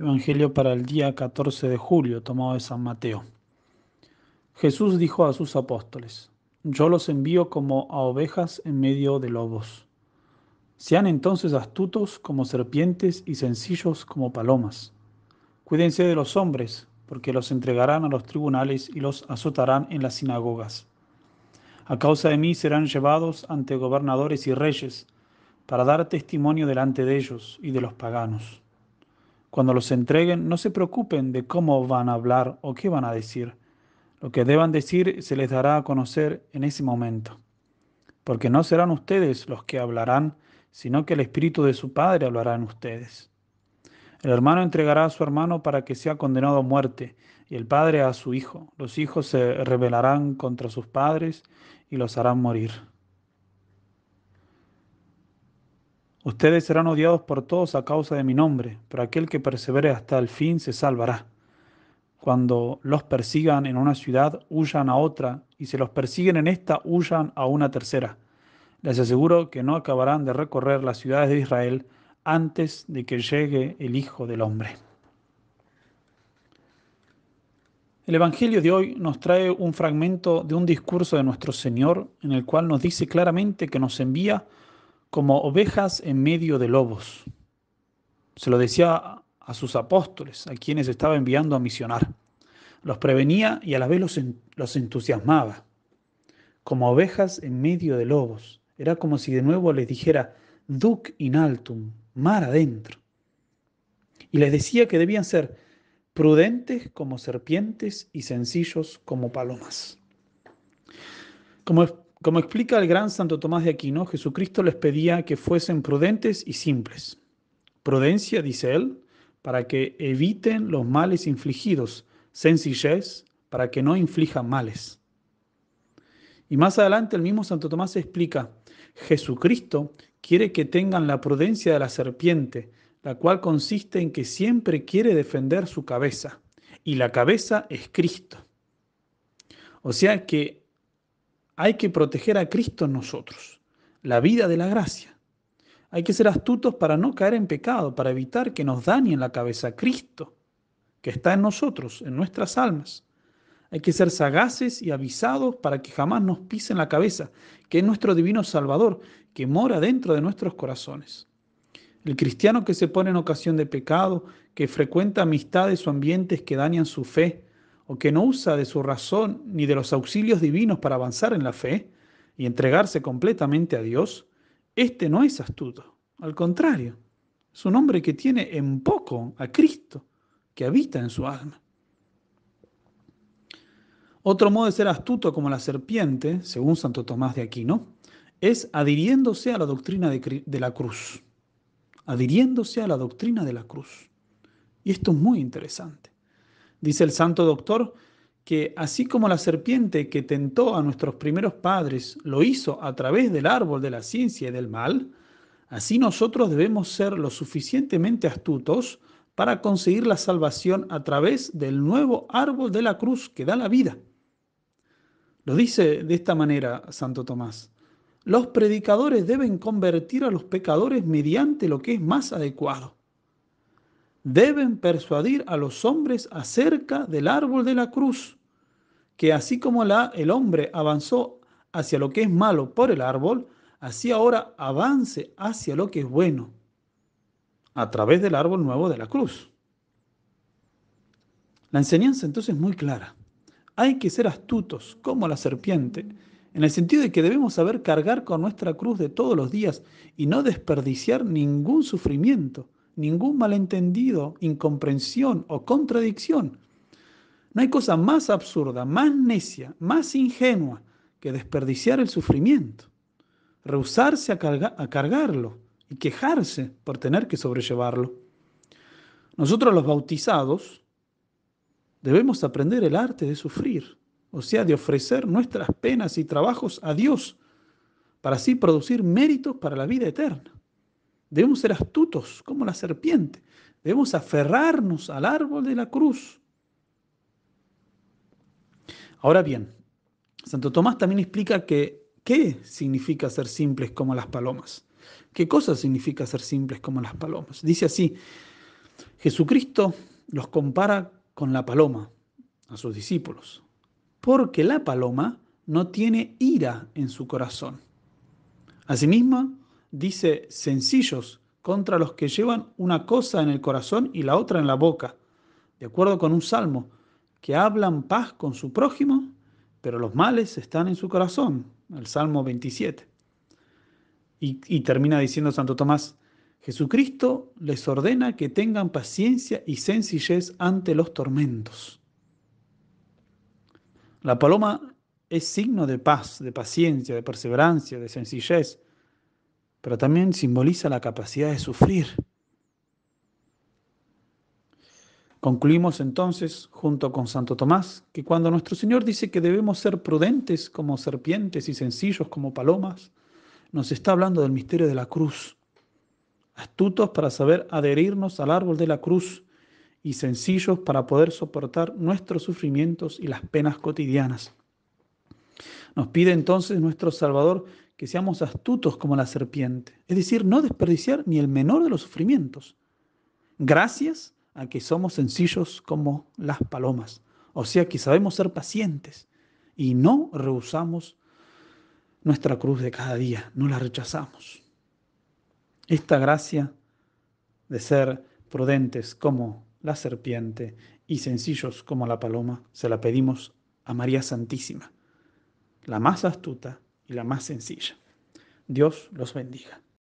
Evangelio para el día 14 de julio, tomado de San Mateo. Jesús dijo a sus apóstoles, Yo los envío como a ovejas en medio de lobos. Sean entonces astutos como serpientes y sencillos como palomas. Cuídense de los hombres, porque los entregarán a los tribunales y los azotarán en las sinagogas. A causa de mí serán llevados ante gobernadores y reyes, para dar testimonio delante de ellos y de los paganos. Cuando los entreguen, no se preocupen de cómo van a hablar o qué van a decir. Lo que deban decir se les dará a conocer en ese momento. Porque no serán ustedes los que hablarán, sino que el Espíritu de su Padre hablará en ustedes. El hermano entregará a su hermano para que sea condenado a muerte, y el padre a su hijo. Los hijos se rebelarán contra sus padres y los harán morir. Ustedes serán odiados por todos a causa de mi nombre, pero aquel que persevere hasta el fin se salvará. Cuando los persigan en una ciudad, huyan a otra, y si los persiguen en esta, huyan a una tercera. Les aseguro que no acabarán de recorrer las ciudades de Israel antes de que llegue el Hijo del Hombre. El Evangelio de hoy nos trae un fragmento de un discurso de nuestro Señor en el cual nos dice claramente que nos envía como ovejas en medio de lobos. Se lo decía a sus apóstoles, a quienes estaba enviando a misionar. Los prevenía y a la vez los, los entusiasmaba. Como ovejas en medio de lobos. Era como si de nuevo les dijera, duc in altum, mar adentro. Y les decía que debían ser prudentes como serpientes y sencillos como palomas. Como como explica el gran Santo Tomás de Aquino, Jesucristo les pedía que fuesen prudentes y simples. Prudencia, dice él, para que eviten los males infligidos, sencillez, para que no inflijan males. Y más adelante el mismo Santo Tomás explica, Jesucristo quiere que tengan la prudencia de la serpiente, la cual consiste en que siempre quiere defender su cabeza, y la cabeza es Cristo. O sea que hay que proteger a Cristo en nosotros, la vida de la gracia. Hay que ser astutos para no caer en pecado, para evitar que nos dañe en la cabeza Cristo, que está en nosotros, en nuestras almas. Hay que ser sagaces y avisados para que jamás nos pisen la cabeza, que es nuestro divino Salvador, que mora dentro de nuestros corazones. El cristiano que se pone en ocasión de pecado, que frecuenta amistades o ambientes que dañan su fe, o que no usa de su razón ni de los auxilios divinos para avanzar en la fe y entregarse completamente a Dios, este no es astuto. Al contrario, es un hombre que tiene en poco a Cristo, que habita en su alma. Otro modo de ser astuto como la serpiente, según Santo Tomás de Aquino, es adhiriéndose a la doctrina de, de la cruz. Adhiriéndose a la doctrina de la cruz. Y esto es muy interesante. Dice el santo doctor que así como la serpiente que tentó a nuestros primeros padres lo hizo a través del árbol de la ciencia y del mal, así nosotros debemos ser lo suficientemente astutos para conseguir la salvación a través del nuevo árbol de la cruz que da la vida. Lo dice de esta manera Santo Tomás. Los predicadores deben convertir a los pecadores mediante lo que es más adecuado deben persuadir a los hombres acerca del árbol de la cruz, que así como el hombre avanzó hacia lo que es malo por el árbol, así ahora avance hacia lo que es bueno, a través del árbol nuevo de la cruz. La enseñanza entonces es muy clara. Hay que ser astutos como la serpiente, en el sentido de que debemos saber cargar con nuestra cruz de todos los días y no desperdiciar ningún sufrimiento ningún malentendido, incomprensión o contradicción. No hay cosa más absurda, más necia, más ingenua que desperdiciar el sufrimiento, rehusarse a, cargarlo y quejarse por tener que sobrellevarlo. Nosotros los bautizados debemos aprender el arte de sufrir, o sea, de ofrecer nuestras penas y trabajos a Dios, para así producir méritos para la vida eterna. Debemos ser astutos como la serpiente. Debemos aferrarnos al árbol de la cruz. Ahora bien, Santo Tomás también explica que qué significa ser simples como las palomas. ¿Qué cosa significa ser simples como las palomas? Dice así, Jesucristo los compara con la paloma a sus discípulos, porque la paloma no tiene ira en su corazón. Asimismo, dice sencillos contra los que llevan una cosa en el corazón y la otra en la boca, de acuerdo con un salmo, que hablan paz con su prójimo, pero los males están en su corazón, el Salmo 27. Y, y termina diciendo Santo Tomás, Jesucristo les ordena que tengan paciencia y sencillez ante los tormentos. La paloma es signo de paz, de paciencia, de perseverancia, de sencillez, pero también simboliza la capacidad de sufrir. Concluimos entonces, junto con Santo Tomás, que cuando nuestro Señor dice que debemos ser prudentes como serpientes y sencillos como palomas, nos está hablando del misterio de la cruz astutos para saber adherirnos al árbol de la cruz y sencillos para poder soportar nuestros sufrimientos y las penas cotidianas. Nos pide entonces nuestro Salvador que seamos astutos como la serpiente, es decir, no desperdiciar ni el menor de los sufrimientos, gracias a que somos sencillos como las palomas, o sea que sabemos ser pacientes y no rehusamos nuestra cruz de cada día, no la rechazamos. Esta gracia de ser prudentes como la serpiente y sencillos como la paloma, se la pedimos a María Santísima, la más astuta y la más sencilla. Dios los bendiga.